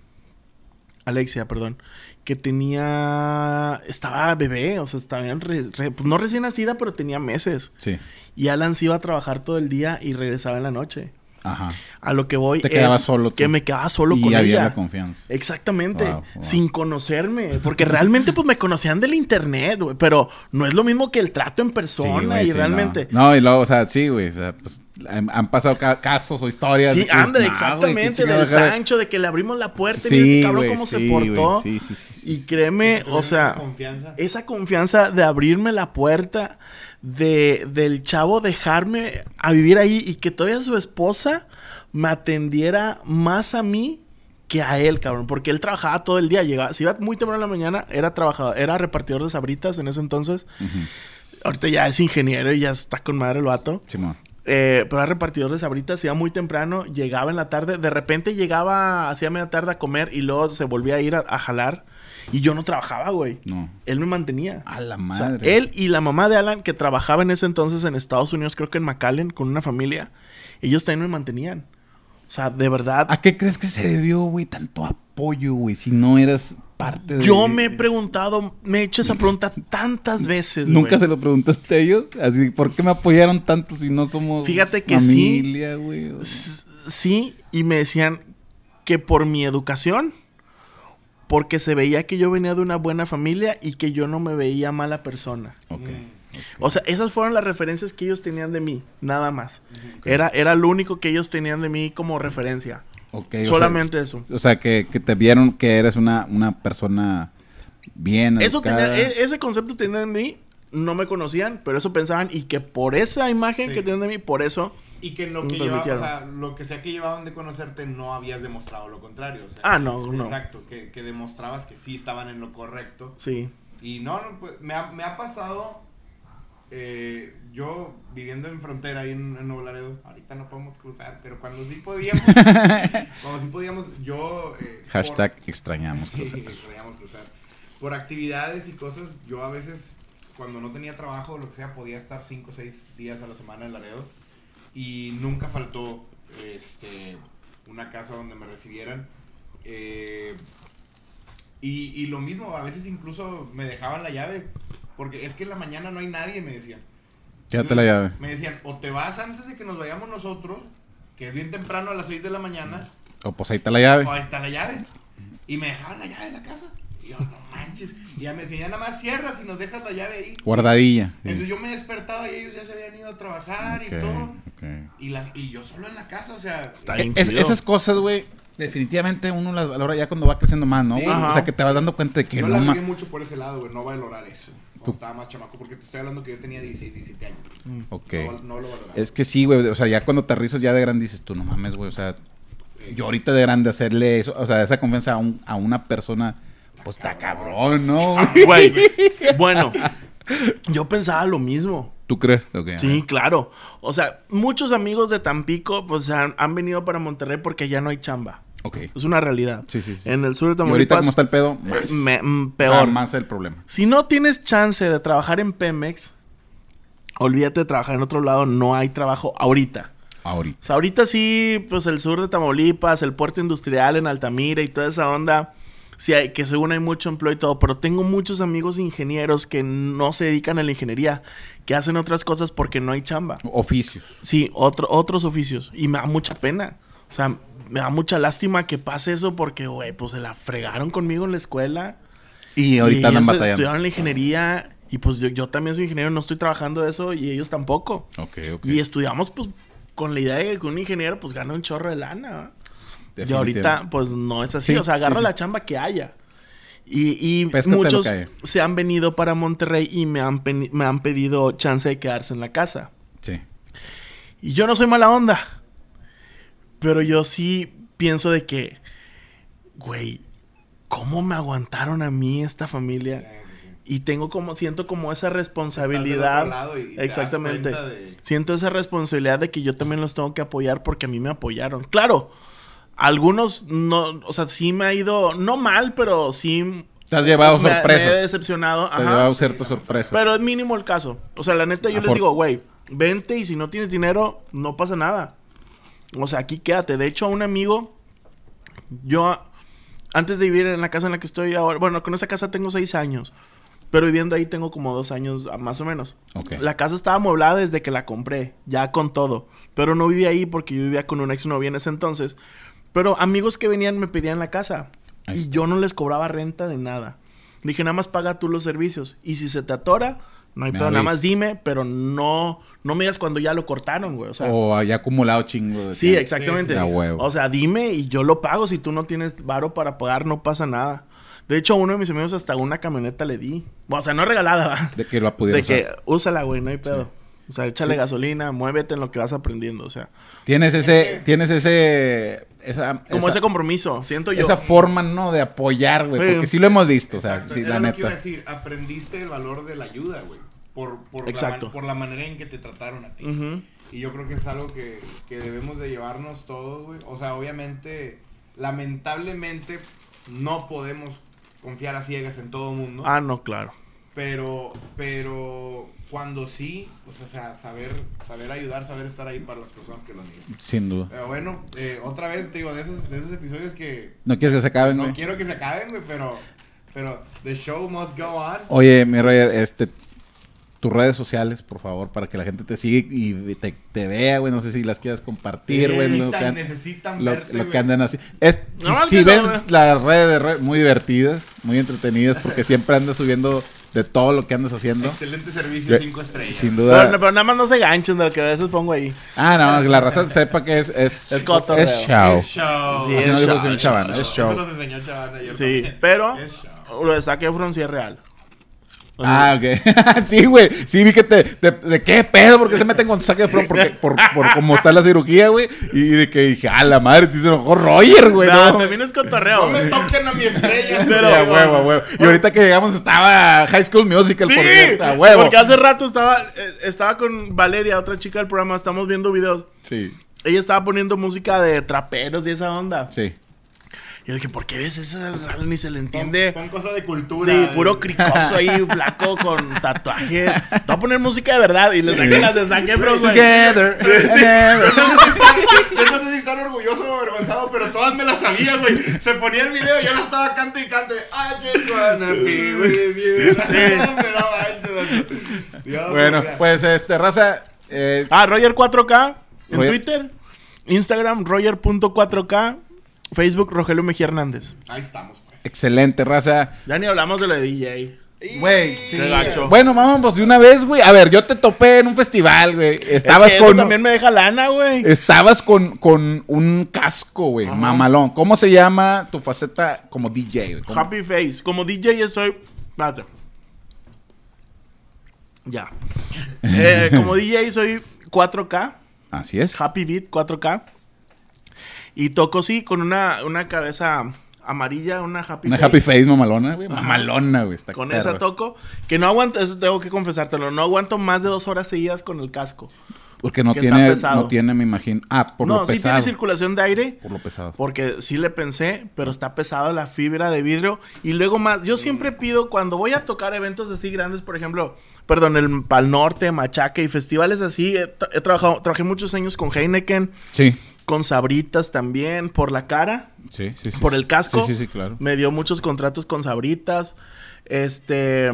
Alexia, perdón. Que tenía. Estaba bebé, o sea, estaba en re- re- pues no recién nacida, pero tenía meses. Sí. Y Alan se iba a trabajar todo el día y regresaba en la noche. Ajá. A lo que voy Te es solo tú. que me quedaba solo y con había ella. la confianza. Exactamente, Wow, wow. sin conocerme, porque realmente pues me conocían del internet, güey, pero no es lo mismo que el trato en persona Sí, y sí, realmente. No. No, y luego, o sea, sí, güey. O sea, pues han, han pasado ca- casos o historias. Sí, André, "No, güey, qué exactamente, del chingados, cara". Sancho, de que le abrimos la puerta y Sí, mira este cabrón cómo se portó. güey, sí, sí, sí, sí, y sí. créeme, o sea, confianza. esa confianza de abrirme la puerta, de, del chavo dejarme a vivir ahí y que todavía su esposa me atendiera más a mí que a él, cabrón. Porque él trabajaba todo el día, llegaba, se iba muy temprano en la mañana, era trabajador, era repartidor de sabritas en ese entonces. Ahorita ya es ingeniero y ya está con madre el vato. Simón. Eh, pero era repartidor de sabritas, iba muy temprano, llegaba en la tarde, de repente llegaba, hacía media tarde a comer y luego se volvía a ir a, a jalar. Y yo no trabajaba, güey. No. Él me mantenía. A la O sea, madre. él y la mamá de Alan, que trabajaba en ese entonces en Estados Unidos, creo que en McAllen, con una familia, ellos también me mantenían. O sea, de verdad. ¿A qué crees que se debió, güey, tanto apoyo, güey? Si no eras parte de... Yo me he preguntado, me he hecho esa pregunta tantas veces. ¿Nunca güey. se lo preguntaste a ellos? Así, ¿por qué me apoyaron tanto si no somos Fíjate que sí. familia, güey? Sí, y me decían que por mi educación, porque se veía que yo venía de una buena familia y que yo no me veía mala persona. Ok. O sea, esas fueron las referencias que ellos tenían de mí, nada más. Era, era lo único que ellos tenían de mí como referencia. Ok, o sea- Solamente eso. O sea, que, que te vieron que eres una, una persona bien Eso tenía, e- ese concepto tenían de mí, no me conocían, pero eso pensaban y que por esa imagen Sí. que tenían de mí, por eso... Y que lo que llevaba, o permitieron. sea, lo que sea que llevaban de conocerte no habías demostrado lo contrario. o sea, Ah, no, no. Exacto, que, que demostrabas que sí estaban en lo correcto. Sí. Y no, no, pues me ha, me ha pasado, eh, yo viviendo en frontera ahí en, en Nuevo Laredo, ahorita no podemos cruzar, pero cuando sí podíamos, cuando sí podíamos, yo... eh, por- Hashtag extrañamos. Sí, cruzar. extrañamos cruzar. Por actividades y cosas, yo a veces, cuando no tenía trabajo o lo que sea, podía estar 5 o 6 días a la semana en Laredo. Y nunca faltó este, una casa donde me recibieran. Eh, y, y lo mismo, a veces incluso me dejaban la llave. Porque es que en la mañana no hay nadie, me decían. Quédate la llave. Me decían, o te vas antes de que nos vayamos nosotros, que es bien temprano a las 6 de la mañana, O pues ahí está la llave. o ahí está la llave. Y me dejaban la llave de la casa. Y yo, no manches. Y ya me decían, ya nada más cierras y nos dejas la llave ahí. Guardadilla. Sí. Entonces yo me despertaba y ellos ya se habían ido a trabajar y todo. Y, la- y yo solo en la casa, o sea. Está bien Es- chido. esas cosas, güey, definitivamente uno las valora ya cuando va creciendo más, ¿no? Sí. o sea, que te vas dando cuenta de que Yo no la mucho por ese lado, güey. No valorar eso. Cuando estaba más chamaco. Porque te estoy hablando que yo tenía 16, 17 años. Ok. No, no lo valoraba. Es que sí, güey. O sea, ya cuando te aterrizas ya de grande dices tú, no mames, güey. O sea, yo ahorita de grande hacerle eso, o sea, esa confianza a, un- a una persona, pues está cabrón, ¿no? güey? Bueno, yo pensaba lo mismo. ¿Tú crees? Sí, claro. O sea, muchos amigos de Tampico, pues han, han venido para Monterrey porque ya no hay chamba. Ok. Es una realidad. Sí, sí, sí. En el sur de Y ahorita Tamaulipas, como está el pedo, más. me- mm, O sea, peor. más el problema. Si no tienes chance de trabajar en Pemex, olvídate de trabajar en otro lado, no hay trabajo ahorita. Ahorita. O sea, ahorita sí, pues el sur de Tamaulipas, el puerto industrial en Altamira y toda esa onda, sí hay, que según hay mucho empleo y todo, pero tengo muchos amigos ingenieros que no se dedican a la ingeniería, que hacen otras cosas porque no hay chamba. Oficios. Sí, otro, otros oficios. Y me da mucha pena. O sea, me da mucha lástima que pase eso porque, güey, pues se la fregaron conmigo en la escuela. Y ahorita andan batallando. Estudiaron la ingeniería y pues yo, yo también soy ingeniero, no estoy trabajando eso y ellos tampoco. Ok, ok. Y estudiamos pues con la idea de que un ingeniero pues gana un chorro de lana. Y ahorita pues no es así, Sí, o sea, agarra sí, sí. la chamba que haya. Y, y muchos se han venido para Monterrey y me han, me han pedido chance de quedarse en la casa. Sí. Y yo no soy mala onda. Pero yo sí pienso de que, güey, ¿cómo me aguantaron a mí esta familia? Sí, sí, sí. Y tengo como, siento como esa Estás del responsabilidad. otro lado y te das Exactamente. de- Siento esa responsabilidad de que yo también los tengo que apoyar porque a mí me apoyaron. Claro, algunos no, o sea, sí me ha ido, no mal, pero sí. Te has llevado me- Me, he sorpresas. decepcionado. Te has llevado ciertas sorpresas. Pero es mínimo el caso. O sea, la neta, yo les digo, güey, vente y si no tienes dinero, no pasa nada. O sea, aquí quédate. De hecho, a un amigo, yo, antes de vivir en la casa en la que estoy ahora, bueno, con esa casa tengo seis años, pero viviendo ahí tengo como dos años ah, más o menos. La casa estaba amueblada desde que la compré, ya con todo. Pero no vivía ahí porque yo vivía con una exnovia en ese entonces. Pero amigos que venían me pedían la casa. Y yo no les cobraba renta de nada. Dije, nada más paga tú los servicios. Y si se te atora, no hay Me pedo, nada más dime, pero no, no me digas cuando ya lo cortaron, güey. O sea, o haya acumulado chingo de sí, que- exactamente. sí, sí. Huevo. O sea, dime y yo lo pago. Si tú no tienes varo para pagar, no pasa nada. De hecho, a uno de mis amigos hasta una camioneta le di. O sea, no regalada, ¿va? De que lo pudiera De que usar. úsala, güey, no hay pedo. O sea, échale gasolina, muévete en lo que vas aprendiendo. O sea, Tienes ese, tienes ese, esa, como esa, ese compromiso, siento yo. esa forma, ¿no? De apoyar, güey. Porque sí lo hemos visto, o sea, sí, era la lo que iba a neta. decir. Aprendiste el valor de la ayuda, güey. Por, por, Exacto. La, por la manera en que te trataron a ti. Ujú. Y yo creo que es algo que, que debemos de llevarnos todos, güey. O sea, obviamente, lamentablemente, no podemos confiar a ciegas en todo mundo. Ah, no, claro. Pero, pero cuando sí, pues, o sea, saber, saber ayudar, saber estar ahí para las personas que lo necesitan. Sin duda. Pero bueno, eh, otra vez, te digo, de esos, de esos episodios que No quieres que se acaben, no quiero que se acaben, güey, pero, pero the show must go on. Oye, mi Roger, este, tus redes sociales, por favor, para que la gente te siga y te, te vea, güey. No sé si las quieras compartir, güey. Lo, Necesitan, que an- necesitan lo- verte, lo que andan así. Es, si No, si que ven no, las redes de Roger, muy divertidas, muy entretenidas, porque siempre andas subiendo de todo lo que andas haciendo. Excelente servicio, Ve- cinco estrellas. Sin Pero, duda. pero nada más no se ganchen de lo que a veces pongo ahí. Ah, no, la raza sepa que es. Es, Es cotorreo. es show. Es show. Sí, es show, Chavana, es. Eso nos enseñó Chavana ayer Sí, también. pero Es show. lo de Efron sí es real. Ah, ok. sí, güey. Sí, vi que te, te- ¿De qué pedo? ¿Por qué se meten con saque de front? Porque, por, por cómo está la cirugía, güey. Y de que dije, ah, la madre, sí se enojó Roger, güey. no, No, también es cotorreo. No me toquen a mi estrella. Pero- huevo, huevo. Y ahorita que llegamos estaba High School Musical, Sí, por cierto, a huevo. porque hace rato estaba, eh, estaba con Valeria, otra chica del programa, estamos viendo videos. Sí, Ella estaba poniendo música de traperos y esa onda. sí. Y yo dije, ¿por qué ves esa? Ni se le entiende. pon cosa de cultura. Sí, puro cricoso ahí, flaco, con tatuajes. Te voy a poner música de verdad y le saqué las de Efron, güey. Together. together. Yo no, sé si están, yo no sé si están orgullosos o avergonzados, pero todas me las sabía, güey. Se ponía el video y ya la estaba cante y cante. I just wanna be with you. Sí. Pero manches, Dios, Bueno, mira. pues, este, raza. eh, Ah, Roger 4K en Roger. Twitter. Instagram, Roger.4K. Facebook, Rogelio Mejía Hernández. Ahí estamos, pues. excelente, raza. Ya ni hablamos de lo de DJ. Güey, sí. Bueno, vamos de una vez, güey. A ver, yo te topé en un festival, güey. Estabas es que eso con. también me deja lana, güey. Estabas con, con un casco, güey. Mamalón. ¿Cómo se llama tu faceta como DJ, güey? ¿Cómo? Happy Face. Como DJ estoy. Espérate. Ya. Eh, como DJ soy 4K. Así es. Happy Beat 4K. Y toco, sí, con una, una cabeza amarilla, una Happy Una Face. happy face mamalona, güey. Mamalona, güey. Está Con esa toco. Que no aguanto, eso tengo que confesártelo. No aguanto más de dos horas seguidas con el casco. Porque no tiene, no tiene, me imagino. Ah, por no, lo sí pesado. tiene circulación de aire. Por lo pesado. Porque sí le pensé, pero está pesado la fibra de vidrio. Y luego más, yo siempre pido cuando voy a tocar eventos así grandes, por ejemplo, perdón, el Pal Norte, Machaca y festivales así. He trabajado, trabajé muchos años con Heineken, Sí. Con Sabritas también, por la cara, Sí, sí, sí. por el casco. Sí, sí, sí, claro. Me dio muchos contratos con Sabritas. Este.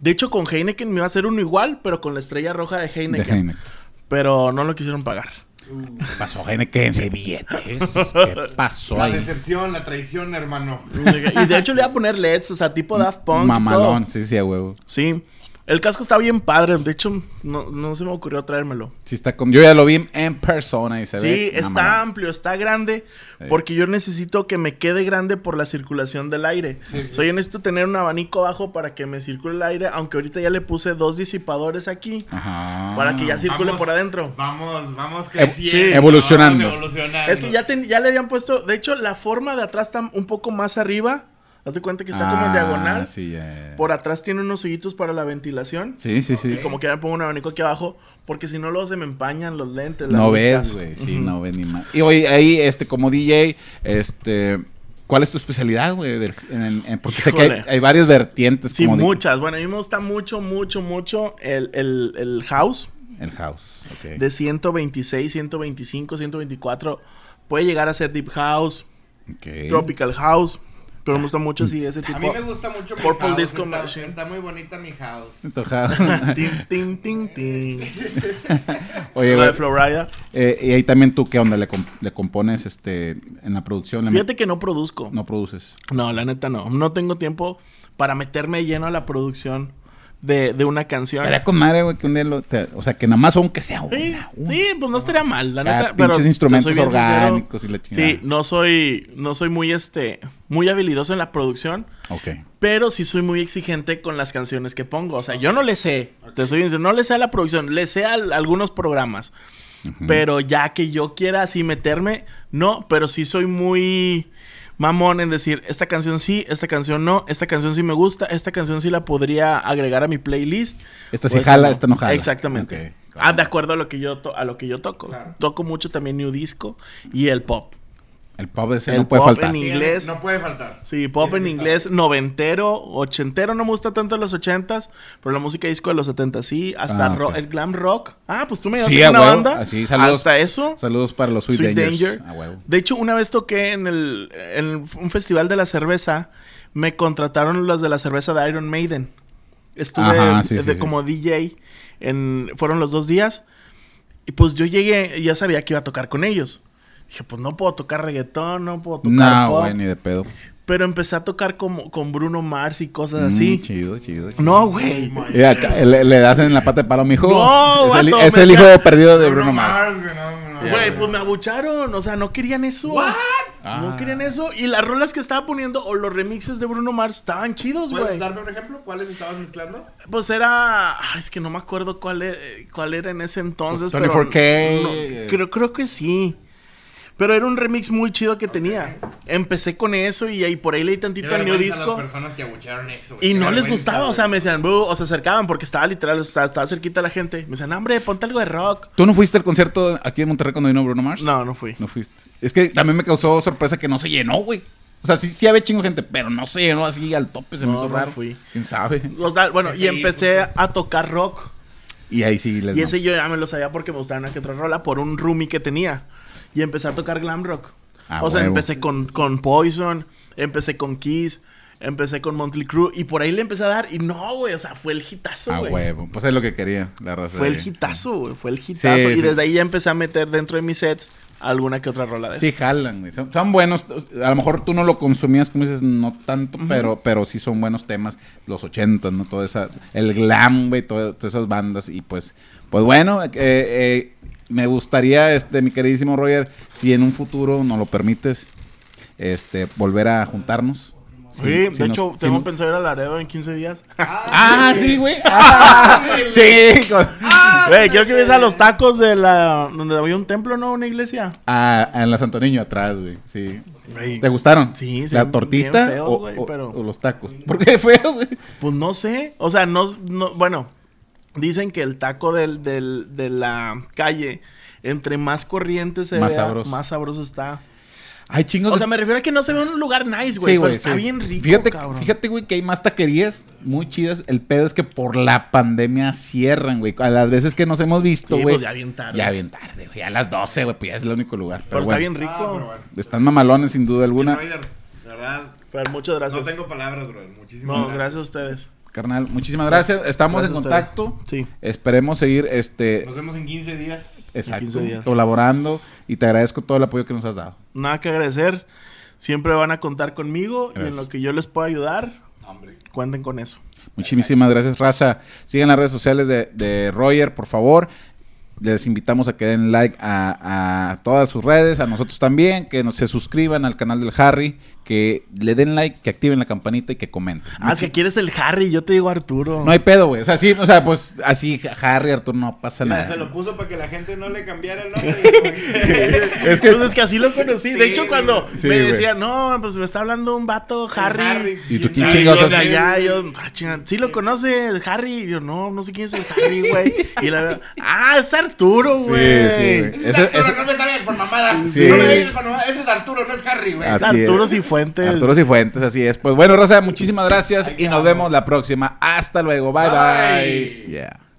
De hecho, con Heineken me iba a hacer uno igual, pero con la estrella roja de De Heineken. Heineken. Pero no lo quisieron pagar. ¿Qué pasó, Heineken? ¿Se billetes? ¿Qué pasó La ahí? decepción, la traición, hermano. Y de hecho le iba a poner LEDs, o sea, tipo Daft Punk. y todo. Mamalón. Sí, sí, a huevo. Sí. El casco está bien padre. De hecho, no, no se me ocurrió traérmelo. Sí está con... Yo ya lo vi en persona y se ve... Sí, está amplio, está grande. Sí. Porque yo necesito que me quede grande por la circulación del aire. So, yo necesito tener un abanico abajo para que me circule el aire. Aunque ahorita ya le puse dos disipadores aquí. Ajá. Para que ya circule Vamos- por adentro. Vamos, vamos creciendo. sí, evolucionando. vamos evolucionando. Es que ya, ten- ya le habían puesto. De hecho, la forma de atrás está un poco más arriba. Haz de cuenta que está como en Ah, diagonal. Sí. Por atrás tiene unos hoyitos para la ventilación. sí, sí. sí. Y como que me pongo un abanico aquí abajo, porque si no luego se me empañan los lentes. No ves, güey. Sí, no ves ni más. Y oye, ahí, este, como DJ, este... ¿Cuál es tu especialidad, güey? porque sé que hay, hay varias vertientes. Sí, como muchas. Bueno, a mí me gusta mucho, mucho, mucho el, el- el house El house, ok. de 126, 125, 124. Puede llegar a ser deep house, tropical house, pero me gusta mucho así ese tipo. A mí me gusta mucho mi Purple house. Disco está, Machine. está muy bonita mi house. Tu house. Tin, tin, tin, tin. Oye, güey. de Florida. eh, y ahí también tú, ¿qué onda? ¿Le, comp- le compones este, en la producción? Le Fíjate que no produzco. No produces. No, la neta no. No tengo tiempo para meterme lleno a la producción de, de una canción. Estaría con madre, güey, que un día lo... te- o sea, que nada más aunque sea una. Sí, una. sí, pues no estaría mal, la neta. Pero instrumentos sincero, orgánicos y la chingada. Sí, no soy, no soy muy este, muy habilidoso en la producción, Ok. pero sí soy muy exigente con las canciones que pongo. O sea, yo no le sé, te soy sincero, no le sé a la producción, le sé a algunos programas. Pero ya que yo quiera así meterme, no, pero sí soy muy mamón en decir, esta canción sí, esta canción no, esta canción sí me gusta, esta canción sí la podría agregar a mi playlist. Esta sí o jala, esta no jala. Exactamente. Ok, Ah, de acuerdo a lo que yo to- a lo que yo toco. Claro. Toco mucho también new disco y el pop. El pop ese El no puede pop faltar. en inglés. No puede faltar. Sí, pop en inglés, noventero, ochentero, no me gusta tanto los ochentas, pero la música disco de los setentas sí, hasta Ah, el glam rock. Ah, pues tú me Sí, a una huevo. banda. Así, saludos. Hasta eso. Saludos para los Sweet, Sweet Dangers. Danger. A huevo. De hecho, una vez toqué en el en un festival de la cerveza, me contrataron los de la cerveza de Iron Maiden. Estuve Ajá, sí, de- sí, sí. como DJ en fueron los dos días y pues yo llegué y ya sabía que iba a tocar con ellos. Dije, pues no puedo tocar reggaetón, no puedo tocar No, pop. güey, ni de pedo. Pero empecé a tocar como, con Bruno Mars y cosas Mm, así. chido, chido, chido. No, güey. Le, le das en la pata de palo, mijo. No, es el, es el hijo perdido de Bruno Mars. güey, no, no. Güey, pues me abucharon. O sea, no querían eso. What? Ah. No querían eso. Y las rolas que estaba poniendo o los remixes de Bruno Mars estaban chidos, ¿Puedes güey. darme un ejemplo? ¿Cuáles estabas mezclando? Pues era. ay, es que no me acuerdo cuál, e- cuál era en ese entonces. Pues pero 24K. no, creo, creo que sí. Pero era un remix muy chido que tenía. Empecé con eso y ahí por ahí leí tantito al new a disco. las personas que abuchearon eso. güey. Y no les gustaba, o sea, me decían, o se acercaban porque estaba literal, o sea, estaba cerquita la gente. Me decían, hombre, ponte algo de rock. ¿Tú no fuiste al concierto aquí en Monterrey cuando vino Bruno Mars? No, no fui. No fuiste. Es que también me causó sorpresa que no se llenó, güey. O sea, sí, sí había chingo gente, pero no se llenó así al tope, se me No, hizo no raro. fui. ¿Quién sabe? Los da- bueno, y empecé a tocar rock. Y ahí sí les Y no. ese yo ya me lo sabía porque me gustaba una que otra rola por un roomie que tenía. Y empecé a tocar glam rock. Ah, o sea, huevo. empecé con, con Poison, empecé con Kiss, empecé con Monthly Crew. Y por ahí le empecé a dar. Y no, güey, o sea, fue el hitazo, Ah, güey. huevo. Pues es lo que quería, la raza. Fue el hitazo, güey. Fue el hitazo. Sí, y sí. desde ahí ya empecé a meter dentro de mis sets alguna que otra rola de Sí, eso. jalan, güey. Son, son buenos. A lo mejor tú no lo consumías, como dices, no tanto, pero, pero sí son buenos temas. Los 80, ¿no? Toda esa. El glam, güey, todas esas bandas. Y pues, pues bueno, eh, eh, me gustaría, este, mi queridísimo Roger, si en un futuro nos lo permites, este, volver a juntarnos. Sí, de si hecho, tengo si- pensado ir a Laredo en 15 días. Ah, sí, güey. Ah, con- Güey, quiero que veas a los tacos de la. donde había un templo, ¿no? Una iglesia. Ah, en la Santo Niño atrás, güey. Sí. ¿Te gustaron? Sí, sí, ¿La tortita feos, o, o- pero- o los tacos? ¿Por qué feos, güey? Pues no sé. O sea, no. no- bueno, dicen que el taco del, del, de la calle, entre más corriente se Más vea, sabroso. más sabroso está. Ay, chingos. O de- sea, me refiero a que no se ve en un lugar nice, güey. Sí, pero está sí. bien rico, Fíjate, cabrón. fíjate, güey, que hay más taquerías muy chidas. El pedo es que por la pandemia cierran, güey. A las veces que nos hemos visto, Sí, güey. pues ya bien tarde. Ya bien tarde, güey. A las 12, güey, pues ya es el único lugar. Pero Pero, está bueno, bien rico. Ah, pero bueno. Están mamalones, sin duda alguna. De verdad, Pero muchas gracias. no tengo palabras, bro. Muchísimas No, gracias. gracias a ustedes. Carnal, muchísimas gracias. Estamos Gracias en contacto. Sí. Esperemos seguir, este, Nos vemos en 15 días. exacto, 15 días. colaborando. Y te agradezco todo el apoyo que nos has dado. Nada que agradecer. Siempre van a contar conmigo y en lo que yo les pueda ayudar, Hombre. cuenten con eso. Muchísimas gracias, Raza. Sigan las redes sociales de, de Roger, por favor. Les invitamos a que den like a, a todas sus redes, a nosotros también, que nos, se suscriban al canal del Harry, que le den like, que activen la campanita y que comenten. Ah, es que quieres el Harry, yo te digo Arturo. No hay pedo, güey. O sea, sí, o sea, pues así, Harry, Arturo, no pasa Mira, nada. se lo puso para que la gente no le cambiara el nombre. es que, es que así lo conocí. de Sí, hecho, cuando sí, me güey. decía, no, pues me está hablando un vato, Harry. Harry. ¿Y tú quién Y chingados yo de haces? allá, yo, ah, chinga, sí lo conoce, el Harry. Y yo, no, no sé quién es el Harry, güey. Y la veo, ah, es Arturo, Sí, güey. sí, güey. Ese es Ese- Arturo, ese- no me salen con mamadas. Sí. No me con mamadas. Ese es Arturo, no es Harry, güey. Así Arturo es. Cifuentes. Arturo Cifuentes, así es. Pues bueno, Raza, muchísimas gracias y nos vemos la próxima. Hasta luego. bye. bye. Bye. Yeah.